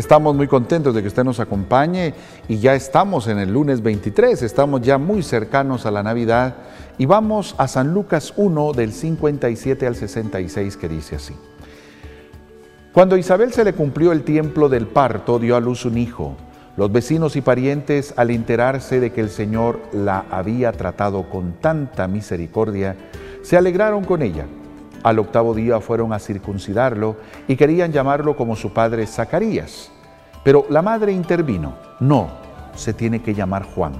Estamos muy contentos de que usted nos acompañe y ya estamos en el lunes 23, estamos ya muy cercanos a la Navidad y vamos a San Lucas 1 del 57 al 66 que dice así. Cuando Isabel se le cumplió el tiempo del parto, dio a luz un hijo. Los vecinos y parientes, al enterarse de que el Señor la había tratado con tanta misericordia, se alegraron con ella. Al octavo día fueron a circuncidarlo y querían llamarlo como su padre Zacarías. Pero la madre intervino. No, se tiene que llamar Juan.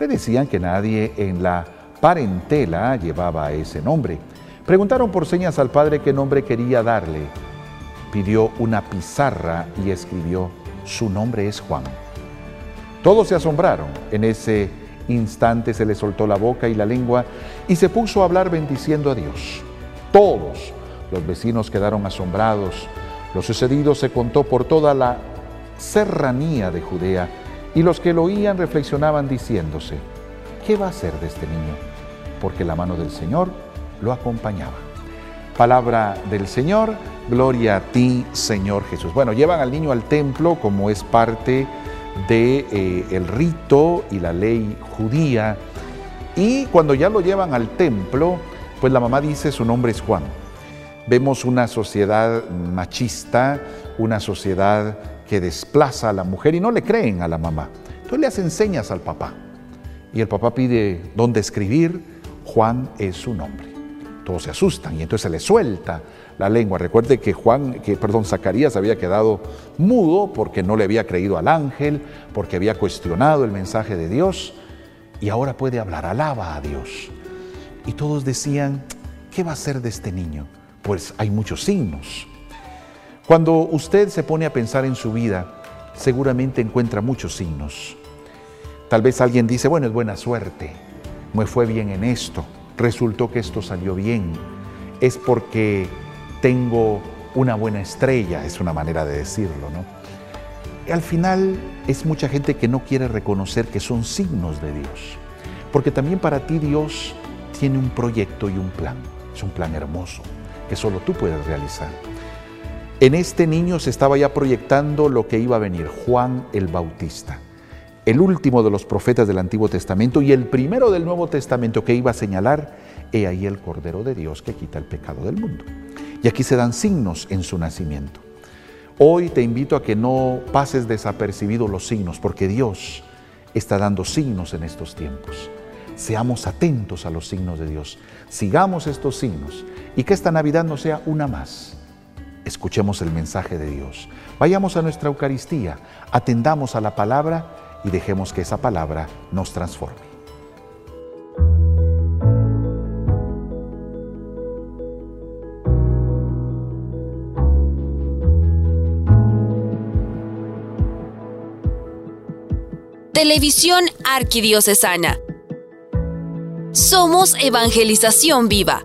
Le decían que nadie en la parentela llevaba ese nombre. Preguntaron por señas al padre qué nombre quería darle. Pidió una pizarra y escribió, su nombre es Juan. Todos se asombraron. En ese instante se le soltó la boca y la lengua y se puso a hablar bendiciendo a Dios. Todos los vecinos quedaron asombrados. Lo sucedido se contó por toda la serranía de Judea y los que lo oían reflexionaban diciéndose, ¿qué va a hacer de este niño? Porque la mano del Señor lo acompañaba. Palabra del Señor, gloria a ti, Señor Jesús. Bueno, llevan al niño al templo como es parte de eh, rito y la ley judía y cuando ya lo llevan al templo, pues la mamá dice su nombre es Juan. Vemos una sociedad machista, una sociedad que desplaza a la mujer y no le creen a la mamá. Entonces le hacen señas al papá. Y el papá pide dónde escribir, Juan es su nombre. Todos se asustan y entonces se le suelta la lengua. Recuerde que Juan, que perdón, Zacarías había quedado mudo porque no le había creído al ángel, porque había cuestionado el mensaje de Dios y ahora puede hablar, alaba a Dios. Y todos decían, ¿qué va a ser de este niño? Pues hay muchos signos. Cuando usted se pone a pensar en su vida, seguramente encuentra muchos signos. Tal vez alguien dice, bueno, es buena suerte, me fue bien en esto, resultó que esto salió bien, es porque tengo una buena estrella, es una manera de decirlo, ¿no? Al final es mucha gente que no quiere reconocer que son signos de Dios, porque también para ti Dios tiene un proyecto y un plan. Es un plan hermoso que solo tú puedes realizar. En este niño se estaba ya proyectando lo que iba a venir, Juan el Bautista, el último de los profetas del Antiguo Testamento y el primero del Nuevo Testamento que iba a señalar, he ahí el Cordero de Dios que quita el pecado del mundo. Y aquí se dan signos en su nacimiento. Hoy te invito a que no pases desapercibido los signos, porque Dios está dando signos en estos tiempos. Seamos atentos a los signos de Dios. Sigamos estos signos y que esta Navidad no sea una más. Escuchemos el mensaje de Dios. Vayamos a nuestra Eucaristía, atendamos a la palabra y dejemos que esa palabra nos transforme. Televisión Arquidiocesana somos Evangelización Viva.